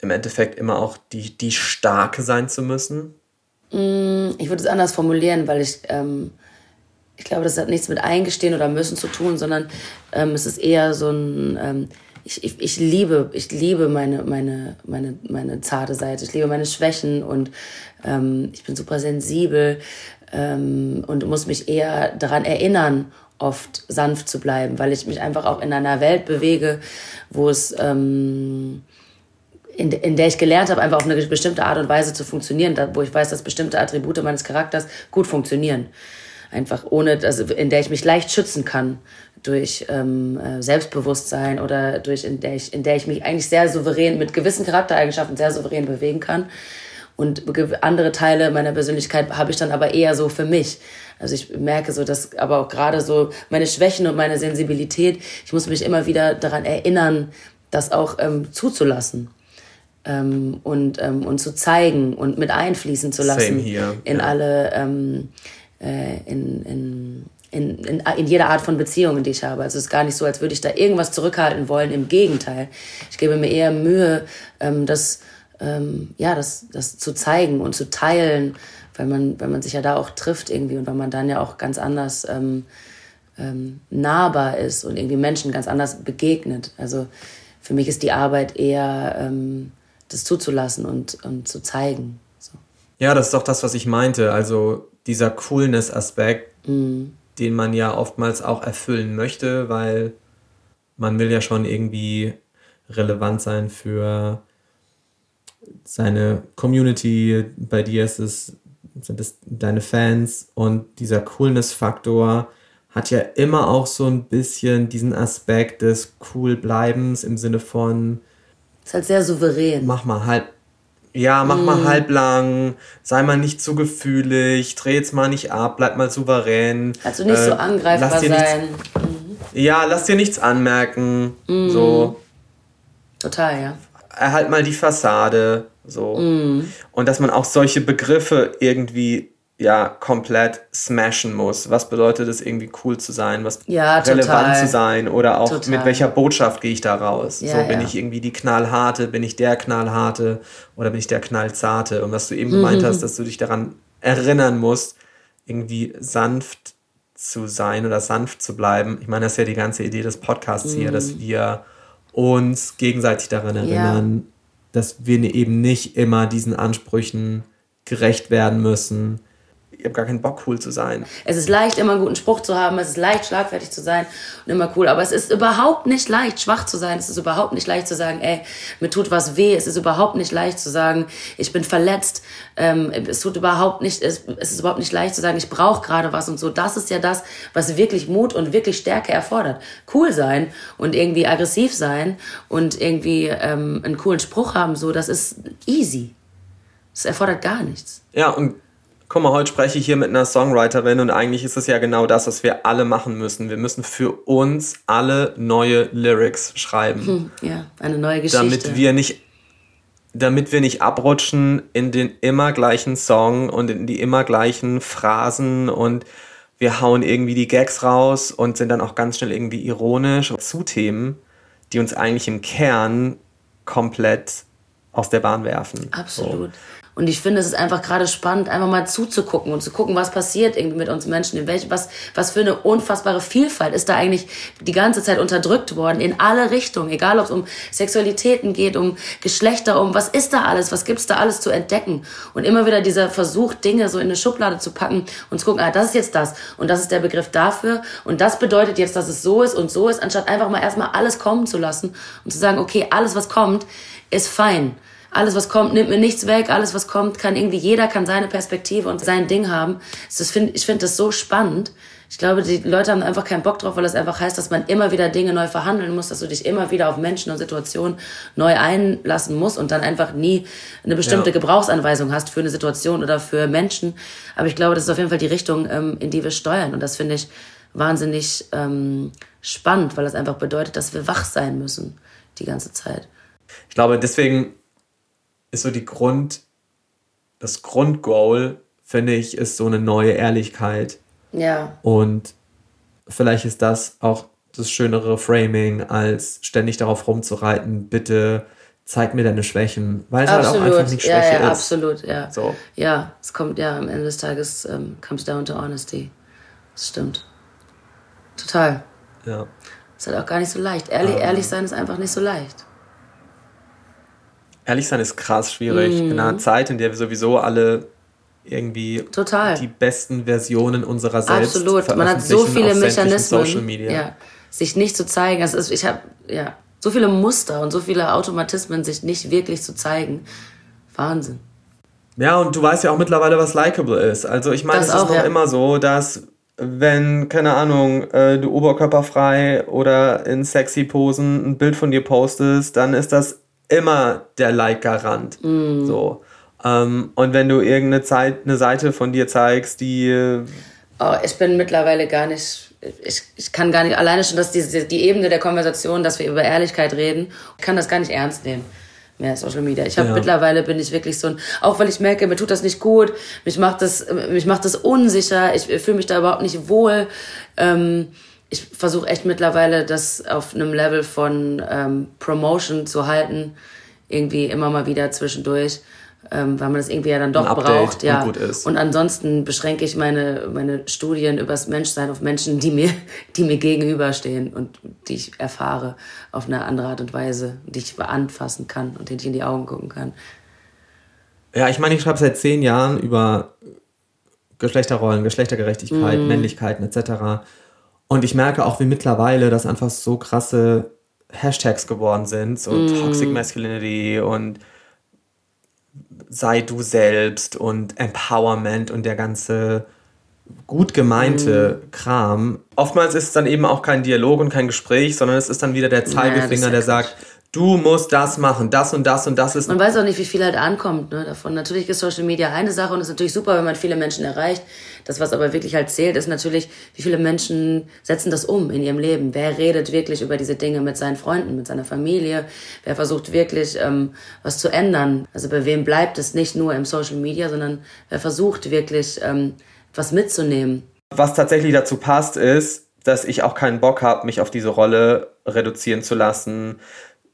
[SPEAKER 2] im Endeffekt immer auch die, die Starke sein zu müssen?
[SPEAKER 1] Mm, ich würde es anders formulieren, weil ich, ähm, ich glaube, das hat nichts mit Eingestehen oder Müssen zu tun, sondern ähm, es ist eher so ein, ähm, ich, ich, ich liebe, ich liebe meine, meine, meine, meine zarte Seite. Ich liebe meine Schwächen und ähm, ich bin super sensibel ähm, und muss mich eher daran erinnern, oft sanft zu bleiben, weil ich mich einfach auch in einer Welt bewege, wo es ähm, in, in der ich gelernt habe, einfach auf eine bestimmte Art und Weise zu funktionieren, wo ich weiß, dass bestimmte Attribute meines Charakters gut funktionieren. Einfach ohne, also in der ich mich leicht schützen kann durch ähm, äh, Selbstbewusstsein oder durch in der ich in der ich mich eigentlich sehr souverän mit gewissen Charaktereigenschaften sehr souverän bewegen kann und andere Teile meiner Persönlichkeit habe ich dann aber eher so für mich. Also ich merke so, dass aber auch gerade so meine Schwächen und meine Sensibilität, ich muss mich immer wieder daran erinnern, das auch ähm, zuzulassen. Ähm, und, ähm, und zu zeigen und mit einfließen zu lassen in ja. alle ähm, äh, in, in in, in, in jeder Art von Beziehungen, die ich habe. Also es ist gar nicht so, als würde ich da irgendwas zurückhalten wollen. Im Gegenteil. Ich gebe mir eher Mühe, ähm, das, ähm, ja, das, das zu zeigen und zu teilen, weil man, weil man sich ja da auch trifft irgendwie und weil man dann ja auch ganz anders ähm, ähm, nahbar ist und irgendwie Menschen ganz anders begegnet. Also für mich ist die Arbeit eher, ähm, das zuzulassen und, und zu zeigen. So.
[SPEAKER 2] Ja, das ist doch das, was ich meinte. Also dieser Coolness-Aspekt. Mhm den man ja oftmals auch erfüllen möchte, weil man will ja schon irgendwie relevant sein für seine Community. Bei dir ist es, sind es deine Fans und dieser Coolness-Faktor hat ja immer auch so ein bisschen diesen Aspekt des Coolbleibens im Sinne von.
[SPEAKER 1] Ist halt sehr souverän.
[SPEAKER 2] Mach mal halt ja, mach mm. mal halblang, sei mal nicht zu gefühlig, dreh jetzt mal nicht ab, bleib mal souverän.
[SPEAKER 1] Also nicht äh, so angreifbar sein. Nichts,
[SPEAKER 2] mhm. Ja, lass dir nichts anmerken. Mm. So.
[SPEAKER 1] Total, ja.
[SPEAKER 2] Erhalt mal die Fassade. So. Mm. Und dass man auch solche Begriffe irgendwie ja komplett smashen muss. Was bedeutet es, irgendwie cool zu sein, was ja, relevant zu sein oder auch total. mit welcher Botschaft gehe ich da raus? Ja, so bin ja. ich irgendwie die knallharte, bin ich der knallharte oder bin ich der knallzarte? Und was du eben mhm. gemeint hast, dass du dich daran erinnern musst, irgendwie sanft zu sein oder sanft zu bleiben. Ich meine, das ist ja die ganze Idee des Podcasts mhm. hier, dass mhm. wir uns gegenseitig daran erinnern, dass wir eben nicht immer diesen Ansprüchen gerecht werden müssen, ich habe gar keinen Bock, cool zu sein.
[SPEAKER 1] Es ist leicht, immer einen guten Spruch zu haben. Es ist leicht, schlagfertig zu sein und immer cool. Aber es ist überhaupt nicht leicht, schwach zu sein. Es ist überhaupt nicht leicht zu sagen, ey, mir tut was weh. Es ist überhaupt nicht leicht zu sagen, ich bin verletzt. Ähm, es tut überhaupt nicht, es, es ist überhaupt nicht leicht zu sagen, ich brauche gerade was und so. Das ist ja das, was wirklich Mut und wirklich Stärke erfordert. Cool sein und irgendwie aggressiv sein und irgendwie ähm, einen coolen Spruch haben, so, das ist easy. Das erfordert gar nichts.
[SPEAKER 2] Ja, und guck mal, heute spreche ich hier mit einer Songwriterin und eigentlich ist es ja genau das, was wir alle machen müssen. Wir müssen für uns alle neue Lyrics schreiben.
[SPEAKER 1] Hm, ja, eine neue Geschichte.
[SPEAKER 2] Damit wir nicht damit wir nicht abrutschen in den immer gleichen Song und in die immer gleichen Phrasen und wir hauen irgendwie die Gags raus und sind dann auch ganz schnell irgendwie ironisch zu Themen, die uns eigentlich im Kern komplett aus der Bahn werfen.
[SPEAKER 1] Absolut. So. Und ich finde, es ist einfach gerade spannend, einfach mal zuzugucken und zu gucken, was passiert irgendwie mit uns Menschen, in welch, was, was für eine unfassbare Vielfalt ist da eigentlich die ganze Zeit unterdrückt worden, in alle Richtungen, egal ob es um Sexualitäten geht, um Geschlechter, um was ist da alles, was gibt's da alles zu entdecken. Und immer wieder dieser Versuch, Dinge so in eine Schublade zu packen und zu gucken, ah, das ist jetzt das und das ist der Begriff dafür und das bedeutet jetzt, dass es so ist und so ist, anstatt einfach mal erstmal alles kommen zu lassen und zu sagen, okay, alles was kommt, ist fein alles, was kommt, nimmt mir nichts weg. Alles, was kommt, kann irgendwie jeder kann seine Perspektive und sein Ding haben. Das find, ich finde das so spannend. Ich glaube, die Leute haben einfach keinen Bock drauf, weil das einfach heißt, dass man immer wieder Dinge neu verhandeln muss, dass du dich immer wieder auf Menschen und Situationen neu einlassen musst und dann einfach nie eine bestimmte ja. Gebrauchsanweisung hast für eine Situation oder für Menschen. Aber ich glaube, das ist auf jeden Fall die Richtung, ähm, in die wir steuern. Und das finde ich wahnsinnig ähm, spannend, weil das einfach bedeutet, dass wir wach sein müssen die ganze Zeit.
[SPEAKER 2] Ich glaube, deswegen ist so die Grund, das Grundgoal, finde ich, ist so eine neue Ehrlichkeit.
[SPEAKER 1] Ja.
[SPEAKER 2] Und vielleicht ist das auch das schönere Framing, als ständig darauf rumzureiten, bitte zeig mir deine Schwächen, weil es absolut. halt auch einfach nicht
[SPEAKER 1] Schwäche ja, ja, ist. Absolut, ja. So. Ja, es kommt ja am Ende des Tages, ähm, comes down to honesty. Das stimmt. Total.
[SPEAKER 2] Ja.
[SPEAKER 1] Ist halt auch gar nicht so leicht. Ehrlich, um. Ähm. ehrlich sein ist einfach nicht so leicht
[SPEAKER 2] ehrlich sein ist krass schwierig. Mm. In einer mhm. Zeit, in der wir sowieso alle irgendwie
[SPEAKER 1] Total.
[SPEAKER 2] die besten Versionen unserer selbst
[SPEAKER 1] Absolut. Man hat so viele Mechanismen, Social Media. Ja, sich nicht zu zeigen. Also ich habe ja so viele Muster und so viele Automatismen, sich nicht wirklich zu zeigen. Wahnsinn.
[SPEAKER 2] Ja, und du weißt ja auch mittlerweile, was likable ist. Also ich meine, es ist auch, noch ja. immer so, dass wenn, keine Ahnung, äh, du oberkörperfrei oder in sexy Posen ein Bild von dir postest, dann ist das immer der Like-Garant. Mm. So. Ähm, und wenn du irgendeine Zeit, eine Seite von dir zeigst, die.
[SPEAKER 1] Oh, ich bin mittlerweile gar nicht. Ich, ich kann gar nicht, alleine schon, dass die, die Ebene der Konversation, dass wir über Ehrlichkeit reden, ich kann das gar nicht ernst nehmen mehr Social Media. Ich habe ja. mittlerweile bin ich wirklich so ein, auch weil ich merke, mir tut das nicht gut, mich macht das, mich macht das unsicher, ich fühle mich da überhaupt nicht wohl. Ähm, ich versuche echt mittlerweile das auf einem Level von ähm, Promotion zu halten, irgendwie immer mal wieder zwischendurch, ähm, weil man das irgendwie ja dann doch braucht, ja. Und, und ansonsten beschränke ich meine meine Studien übers Menschsein auf Menschen, die mir die mir gegenüberstehen und die ich erfahre auf eine andere Art und Weise, die ich anfassen kann und denen ich in die Augen gucken kann.
[SPEAKER 2] Ja, ich meine, ich schreibe seit zehn Jahren über Geschlechterrollen, Geschlechtergerechtigkeit, mm. Männlichkeiten etc. Und ich merke auch, wie mittlerweile das einfach so krasse Hashtags geworden sind, so mm. Toxic Masculinity und sei du selbst und Empowerment und der ganze gut gemeinte mm. Kram. Oftmals ist es dann eben auch kein Dialog und kein Gespräch, sondern es ist dann wieder der Zeigefinger, ja, der sagt, du musst das machen, das und das und das ist.
[SPEAKER 1] Man weiß auch nicht, wie viel halt ankommt ne, davon. Natürlich ist Social Media eine Sache und es ist natürlich super, wenn man viele Menschen erreicht. Das, was aber wirklich halt zählt, ist natürlich, wie viele Menschen setzen das um in ihrem Leben. Wer redet wirklich über diese Dinge mit seinen Freunden, mit seiner Familie? Wer versucht wirklich ähm, was zu ändern? Also bei wem bleibt es nicht nur im Social Media, sondern wer versucht wirklich ähm, was mitzunehmen?
[SPEAKER 2] Was tatsächlich dazu passt, ist, dass ich auch keinen Bock habe, mich auf diese Rolle reduzieren zu lassen,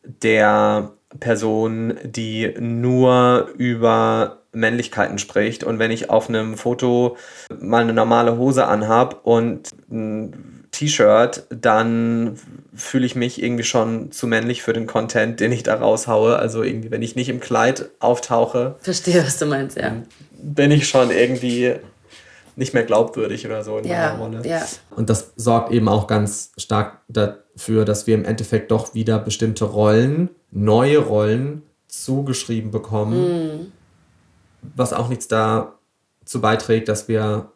[SPEAKER 2] der Person, die nur über Männlichkeiten spricht. Und wenn ich auf einem Foto mal eine normale Hose anhab und ein T-Shirt, dann fühle ich mich irgendwie schon zu männlich für den Content, den ich da raushaue. Also irgendwie, wenn ich nicht im Kleid auftauche.
[SPEAKER 1] Verstehe, was du meinst, ja.
[SPEAKER 2] Bin ich schon irgendwie nicht mehr glaubwürdig oder so in
[SPEAKER 1] Ja,
[SPEAKER 2] meiner Rolle.
[SPEAKER 1] ja.
[SPEAKER 6] Und das sorgt eben auch ganz stark dafür, dass wir im Endeffekt doch wieder bestimmte Rollen, neue Rollen zugeschrieben bekommen, was auch nichts dazu beiträgt, dass wir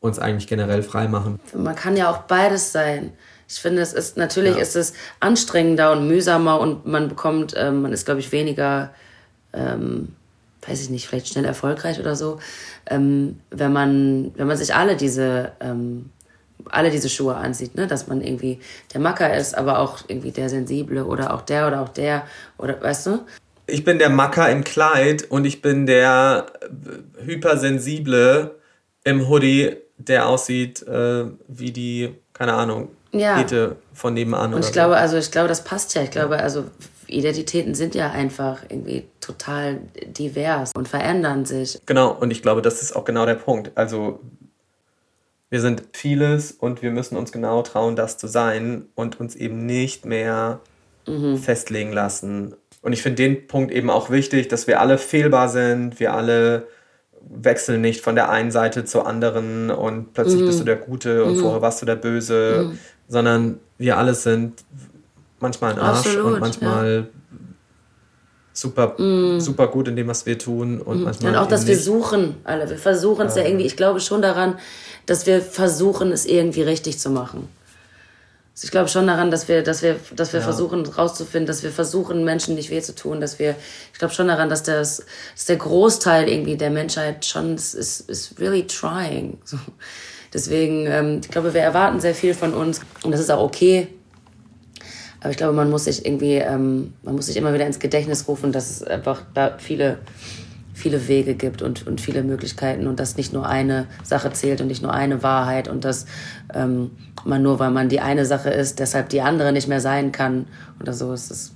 [SPEAKER 6] uns eigentlich generell frei machen.
[SPEAKER 1] Man kann ja auch beides sein. Ich finde, es ist natürlich
[SPEAKER 6] Ja.
[SPEAKER 1] ist es anstrengender und mühsamer und man bekommt, ähm, man ist, glaube ich, weniger, ähm, weiß ich nicht, vielleicht schnell erfolgreich oder so, ähm, wenn man, wenn man sich alle diese, ähm, alle diese Schuhe ansieht, ne? dass man irgendwie der Macker ist, aber auch irgendwie der Sensible oder auch der oder auch der oder weißt du?
[SPEAKER 2] Ich bin der Macker im Kleid und ich bin der äh, hypersensible im Hoodie, der aussieht äh, wie die, keine Ahnung,
[SPEAKER 1] Ja.
[SPEAKER 2] Hete von nebenan.
[SPEAKER 1] Und ich glaube, also ich glaube, das passt ja. Ich glaube, also Identitäten sind ja einfach irgendwie total divers und verändern sich.
[SPEAKER 2] so. Genau, und ich glaube, das ist auch genau der Punkt. Also wir sind vieles und wir müssen uns genau trauen, das zu sein und uns eben nicht mehr festlegen lassen. Und ich finde den Punkt eben auch wichtig, dass wir alle fehlbar sind, wir alle wechseln nicht von der einen Seite zur anderen und plötzlich bist du der Gute und vorher warst du der Böse, sondern wir alle sind manchmal ein Arsch
[SPEAKER 1] Absolut,
[SPEAKER 2] und manchmal super, super gut in dem, was wir tun und manchmal
[SPEAKER 1] Und auch, dass wir suchen, alle. Wir versuchen es ja irgendwie, ich glaube schon daran, dass wir versuchen, es irgendwie richtig zu machen. Also ich glaube schon daran, dass wir, dass wir, dass wir versuchen rauszufinden, dass wir versuchen, Menschen nicht weh zu tun, dass wir, ich glaube schon daran, dass, das, dass der Großteil irgendwie der Menschheit schon ist, ist, ist really trying. So. Deswegen, ähm, ich glaube, wir erwarten sehr viel von uns und das ist auch okay. Aber ich glaube, man muss sich irgendwie, ähm, man muss sich immer wieder ins Gedächtnis rufen, dass es einfach da viele, viele Wege gibt und, und viele Möglichkeiten und dass nicht nur eine Sache zählt und nicht nur eine Wahrheit und dass ähm, man nur, weil man die eine Sache ist, deshalb die andere nicht mehr sein kann oder so. Es ist,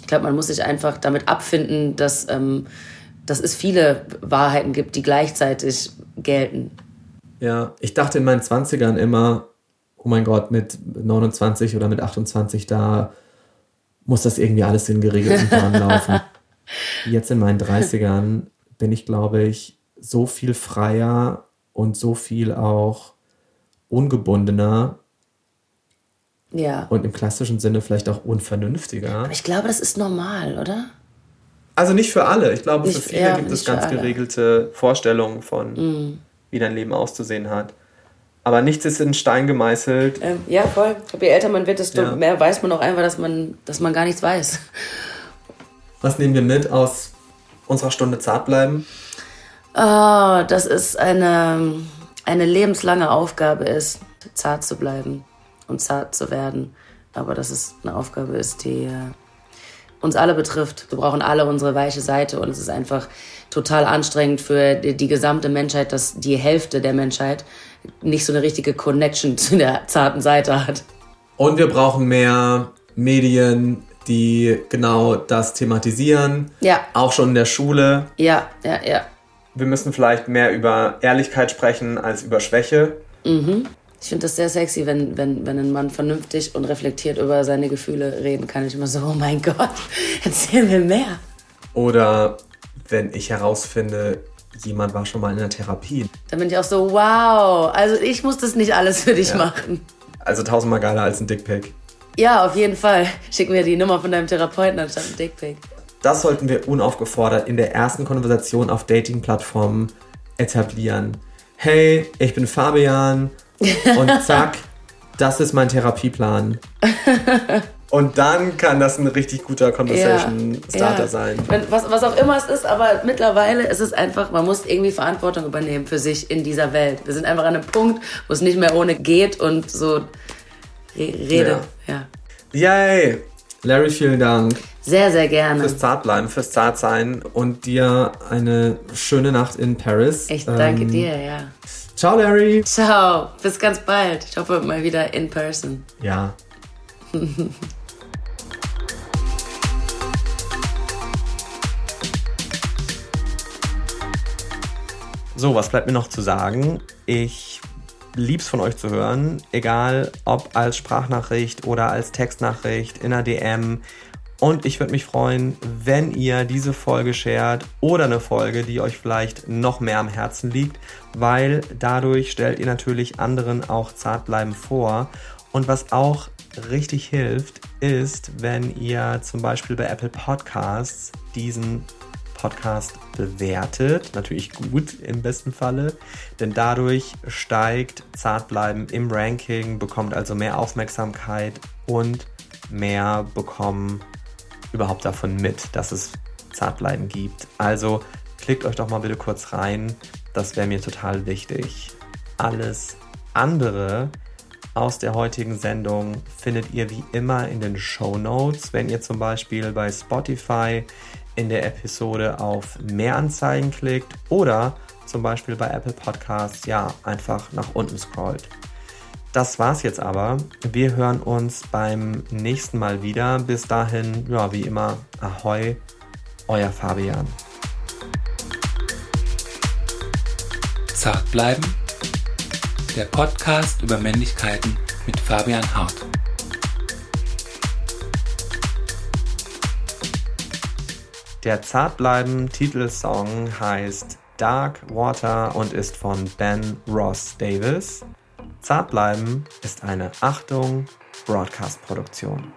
[SPEAKER 1] ich glaube, man muss sich einfach damit abfinden, dass, ähm, dass es viele Wahrheiten gibt, die gleichzeitig gelten.
[SPEAKER 6] Ja, ich dachte in meinen 20ern immer, oh mein Gott, mit 29 oder mit 28, da muss das irgendwie alles in geregelten Bahnen laufen. Jetzt in meinen 30ern bin ich, glaube ich, so viel freier und so viel auch ungebundener
[SPEAKER 1] Ja.
[SPEAKER 6] und im klassischen Sinne vielleicht auch unvernünftiger.
[SPEAKER 1] Aber ich glaube, das ist normal, oder?
[SPEAKER 2] Also nicht für alle. Ich glaube, für
[SPEAKER 1] Nicht-
[SPEAKER 2] viele
[SPEAKER 1] ja,
[SPEAKER 2] gibt es
[SPEAKER 1] für
[SPEAKER 2] ganz geregelte Vorstellungen von, wie dein Leben auszusehen hat. Aber nichts ist in Stein gemeißelt.
[SPEAKER 1] Ähm, ja, voll. Ich glaube, je älter man wird, desto
[SPEAKER 2] Ja.
[SPEAKER 1] mehr weiß man auch einfach, dass man, dass man gar nichts weiß.
[SPEAKER 6] Was nehmen wir mit aus
[SPEAKER 2] Unserer Stunde zart bleiben.
[SPEAKER 1] Oh, das ist eine, eine lebenslange Aufgabe ist, zart zu bleiben und zart zu werden. Aber dass es eine Aufgabe ist, die äh, uns alle betrifft. Wir brauchen alle unsere weiche Seite und es ist einfach total anstrengend für die, die gesamte Menschheit, dass die Hälfte der Menschheit nicht so eine richtige Connection zu der zarten Seite hat.
[SPEAKER 6] Und wir brauchen mehr Medien, die genau das thematisieren.
[SPEAKER 1] Ja.
[SPEAKER 6] Auch schon in der Schule.
[SPEAKER 1] Ja, ja, ja.
[SPEAKER 2] Wir müssen vielleicht mehr über Ehrlichkeit sprechen als über Schwäche.
[SPEAKER 1] Ich finde das sehr sexy, wenn, wenn, wenn ein Mann vernünftig und reflektiert über seine Gefühle reden kann. Ich immer so, oh mein Gott, erzähl mir mehr.
[SPEAKER 2] Oder wenn ich herausfinde, jemand war schon mal in der Therapie.
[SPEAKER 1] Dann bin ich auch so, wow, also ich muss das nicht alles für dich
[SPEAKER 2] Ja.
[SPEAKER 1] machen.
[SPEAKER 2] Also tausendmal geiler als ein Dickpick.
[SPEAKER 1] Ja, auf jeden Fall. Schick mir die Nummer von deinem Therapeuten anstatt ein Dickpick.
[SPEAKER 6] Das sollten wir unaufgefordert in der ersten Konversation auf Dating-Plattformen etablieren. Hey, ich bin Fabian und zack, das ist mein Therapieplan.
[SPEAKER 2] Und dann kann das ein richtig guter Conversation Starter
[SPEAKER 1] ja.
[SPEAKER 2] sein.
[SPEAKER 1] Was, was auch immer es ist, aber mittlerweile ist es einfach, man muss irgendwie Verantwortung übernehmen für sich in dieser Welt. Wir sind einfach an einem Punkt, wo es nicht mehr ohne geht und so re Rede. Ja.
[SPEAKER 2] Yay!
[SPEAKER 6] Larry, vielen Dank
[SPEAKER 1] Sehr, sehr gerne.
[SPEAKER 2] Fürs Zartbleiben, fürs Zartsein.
[SPEAKER 6] und dir eine schöne Nacht in Paris.
[SPEAKER 1] Ich danke
[SPEAKER 6] Ähm,
[SPEAKER 1] dir, ja.
[SPEAKER 6] Ciao, Larry.
[SPEAKER 1] Ciao, bis ganz bald. Ich hoffe mal wieder in person.
[SPEAKER 6] Ja.
[SPEAKER 2] So, was bleibt mir noch zu sagen? Ich lieb's von euch zu hören, egal ob als Sprachnachricht oder als Textnachricht in einer DM. Und ich würde mich freuen, wenn ihr diese Folge shared oder eine Folge, die euch vielleicht noch mehr am Herzen liegt, weil dadurch stellt ihr natürlich anderen auch Zartbleiben vor. Und was auch richtig hilft, ist, wenn ihr zum Beispiel bei Apple Podcasts diesen Podcast bewertet. Natürlich gut im besten Falle, denn dadurch steigt Zartbleiben im Ranking, bekommt also mehr Aufmerksamkeit und mehr bekommen überhaupt davon mit, dass es Zartbleiben gibt. Also klickt euch doch mal bitte kurz rein, das wäre mir total wichtig. Alles andere aus der heutigen Sendung findet ihr wie immer in den Show Notes, wenn ihr zum Beispiel bei Spotify in der Episode auf Mehr Anzeigen klickt oder zum Beispiel bei Apple Podcasts ja einfach nach unten scrollt. Das war's jetzt aber. Wir hören uns beim nächsten Mal wieder. Bis dahin, ja, wie immer, ahoi, euer Fabian.
[SPEAKER 3] Zart bleiben. Der Podcast über Männlichkeiten mit Fabian Hart.
[SPEAKER 2] Der Zartbleiben Titelsong heißt Dark Water und ist von Ben Ross Davis. Zartbleiben ist eine Achtung Broadcast Produktion.